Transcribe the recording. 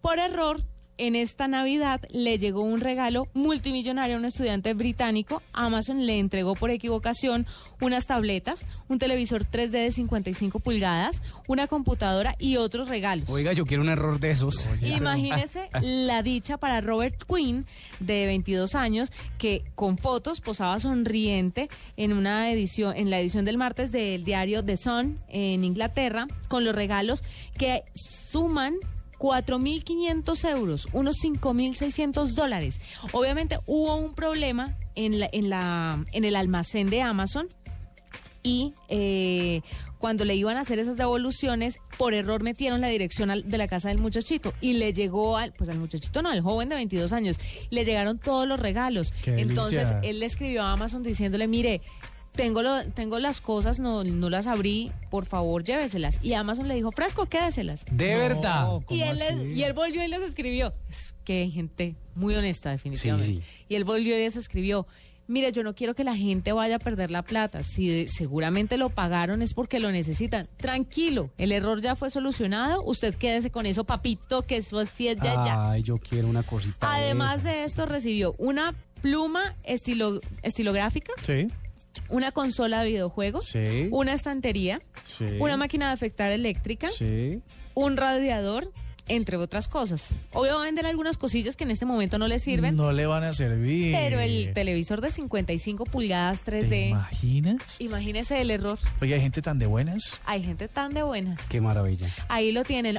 Por error, en esta Navidad le llegó un regalo multimillonario a un estudiante británico. Amazon le entregó por equivocación unas tabletas, un televisor 3D de 55 pulgadas, una computadora y otros regalos. Oiga, yo quiero un error de esos. Imagínese la dicha para Robert Quinn, de 22 años, que con fotos posaba sonriente en una edición, en la edición del martes del diario The Sun en Inglaterra, con los regalos que suman 4.500 euros, unos 5.600 dólares. Obviamente hubo un problema en, la, en, la, en el almacén de Amazon y eh, cuando le iban a hacer esas devoluciones, por error metieron la dirección al- de la casa del muchachito y le llegó al, pues al muchachito no, al joven de 22 años, le llegaron todos los regalos. Qué Entonces delicia. él le escribió a Amazon diciéndole, mire, tengo, lo, tengo las cosas, no, no las abrí, por favor lléveselas. Y Amazon le dijo, fresco, quédeselas. De verdad. ¿cómo Y él, así? y él volvió y les escribió. Es que hay gente muy honesta, definitivamente. Sí, Y él volvió y les escribió. Mire, yo no quiero que la gente vaya a perder la plata. Si de- seguramente lo pagaron es porque lo necesitan. Tranquilo, el error ya fue solucionado. Usted quédese con eso, papito, que eso sí es ya, ya. Ay, yo quiero una cosita. Además de de esto, recibió una pluma estilo, estilográfica, Sí, una consola de videojuegos, Sí. una estantería, sí. una máquina de afectar eléctrica, Sí. un radiador, entre otras cosas. Obvio va a vender algunas cosillas que en este momento no le sirven, No le van a servir. pero el televisor de 55 pulgadas ¿Te 3D, imaginas? imagínese el error. Oye, hay gente tan de buenas. Hay gente tan de buenas. Qué maravilla. Ahí lo tienen.